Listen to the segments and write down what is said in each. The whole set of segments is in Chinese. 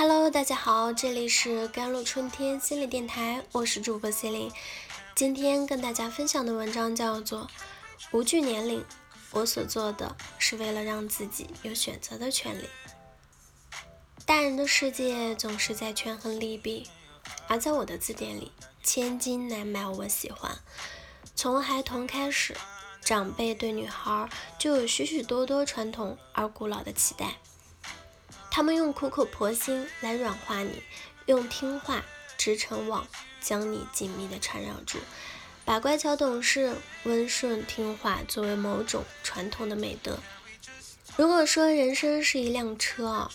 Hello，大家好，这里是甘露春天心理电台，我是主播 C 琳。今天跟大家分享的文章叫做《无惧年龄》，我所做的是为了让自己有选择的权利。大人的世界总是在权衡利弊，而在我的字典里，千金难买我喜欢。从孩童开始，长辈对女孩就有许许多多传统而古老的期待。他们用苦口婆心来软化你，用听话织成网，将你紧密的缠绕住，把乖巧懂事、温顺听话作为某种传统的美德。如果说人生是一辆车啊，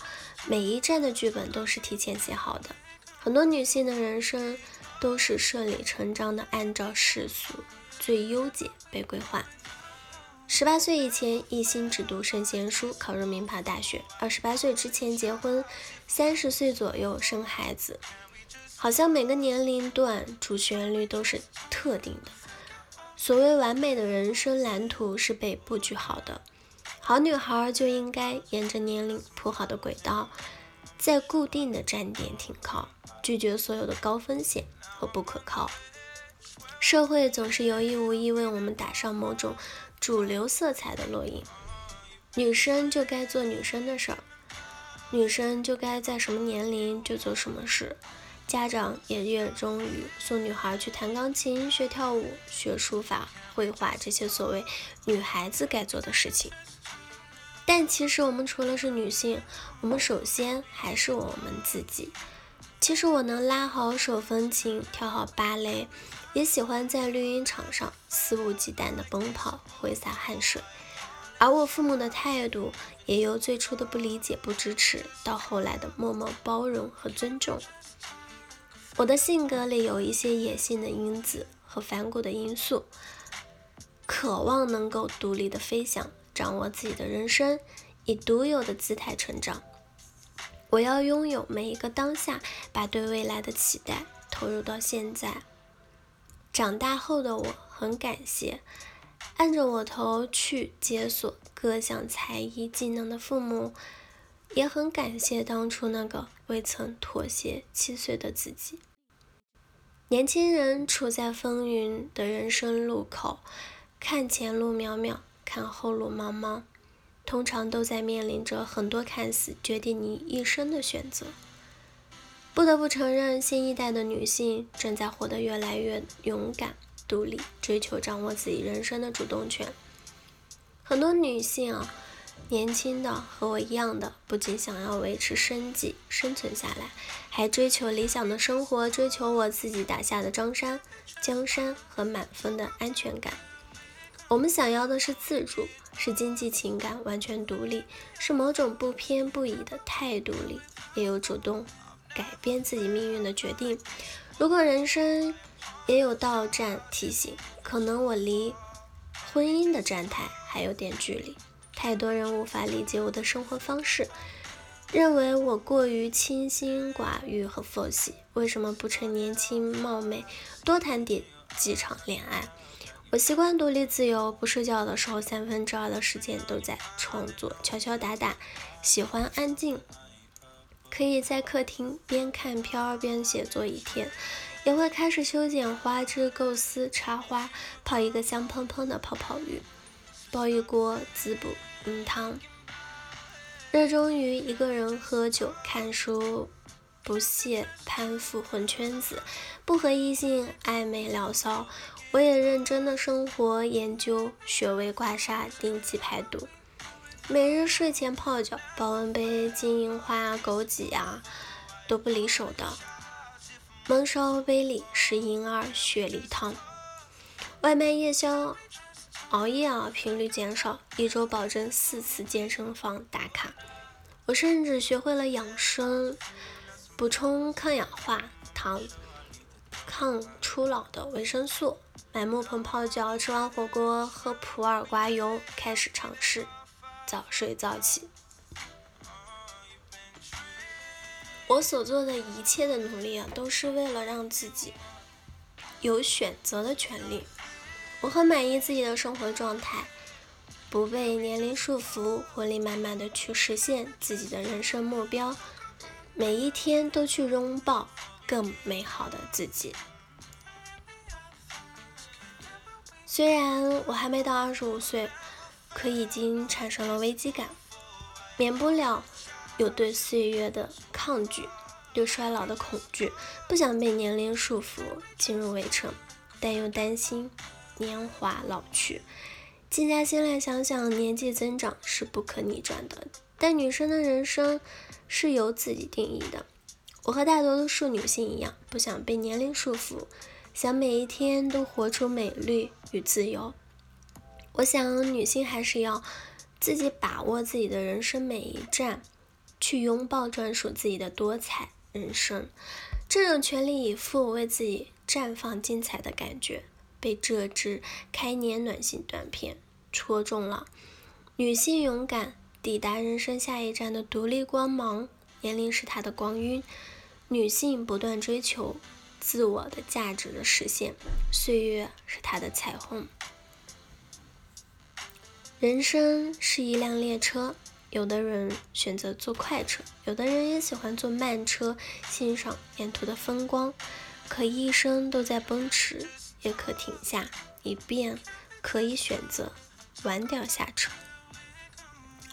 每一站的剧本都是提前写好的，很多女性的人生都是顺理成章的按照世俗最优解被规划。十八岁以前一心只读圣贤书，考入名牌大学；二十八岁之前结婚，三十岁左右生孩子。好像每个年龄段主旋律都是特定的。所谓完美的人生蓝图是被布局好的，好女孩就应该沿着年龄铺好的轨道，在固定的站点停靠，拒绝所有的高风险和不可靠。社会总是有意无意为我们打上某种。主流色彩的烙印，女生就该做女生的事儿，女生就该在什么年龄就做什么事。家长也热衷于送女孩去弹钢琴、学跳舞、学书法、绘画这些所谓女孩子该做的事情。但其实我们除了是女性，我们首先还是我们自己。其实我能拉好手风琴，跳好芭蕾。也喜欢在绿茵场上肆无忌惮地奔跑，挥洒汗水。而我父母的态度也由最初的不理解、不支持，到后来的默默包容和尊重。我的性格里有一些野性的因子和反骨的因素，渴望能够独立的飞翔，掌握自己的人生，以独有的姿态成长。我要拥有每一个当下，把对未来的期待投入到现在。长大后的我很感谢按着我头去解锁各项才艺技能的父母，也很感谢当初那个未曾妥协七岁的自己。年轻人处在风云的人生路口，看前路渺渺，看后路茫茫，通常都在面临着很多看似决定你一生的选择。不得不承认，新一代的女性正在活得越来越勇敢、独立，追求掌握自己人生的主动权。很多女性啊，年轻的和我一样的，不仅想要维持生计、生存下来，还追求理想的生活，追求我自己打下的江山、江山和满分的安全感。我们想要的是自主，是经济情感完全独立，是某种不偏不倚的态度里，也有主动。改变自己命运的决定。如果人生也有到站提醒，可能我离婚姻的站台还有点距离。太多人无法理解我的生活方式，认为我过于清心寡欲和佛系。为什么不趁年轻貌美多谈点几场恋爱？我习惯独立自由，不睡觉的时候三分之二的时间都在创作，敲敲打打，喜欢安静。可以在客厅边看片儿边写作一天，也会开始修剪花枝、构思插花，泡一个香喷喷的泡泡浴，煲一锅滋补银汤。热衷于一个人喝酒看书，不屑攀附混圈子，不和异性暧昧聊骚。我也认真的生活研究穴位刮痧，定期排毒。每日睡前泡脚，保温杯金银花、枸杞啊都不离手的。焖烧杯里是银耳雪梨汤。外卖夜宵，熬夜啊频率减少，一周保证四次健身房打卡。我甚至学会了养生，补充抗氧化糖、抗初老的维生素。买木盆泡脚，吃完火锅喝普洱刮油，开始尝试。早睡早起，我所做的一切的努力啊，都是为了让自己有选择的权利。我很满意自己的生活状态，不被年龄束缚，活力满满的去实现自己的人生目标。每一天都去拥抱更美好的自己。虽然我还没到二十五岁，可已经产生了危机感，免不了有对岁月的抗拒，对衰老的恐惧，不想被年龄束缚进入围城，但又担心年华老去。静下心来想想，年纪增长是不可逆转的，但女生的人生是由自己定义的。我和大多数女性一样，不想被年龄束缚。想每一天都活出美丽与自由。我想，女性还是要自己把握自己的人生每一站，去拥抱专属自己的多彩人生。这种全力以赴为自己绽放精彩的感觉，被这支开年暖心短片戳中了。女性勇敢抵达人生下一站的独立光芒，年龄是她的光晕。女性不断追求。自我的价值的实现，岁月是他的彩虹。人生是一辆列车，有的人选择坐快车，有的人也喜欢坐慢车，欣赏沿途的风光。可一生都在奔驰，也可停下，以便可以选择晚点下车。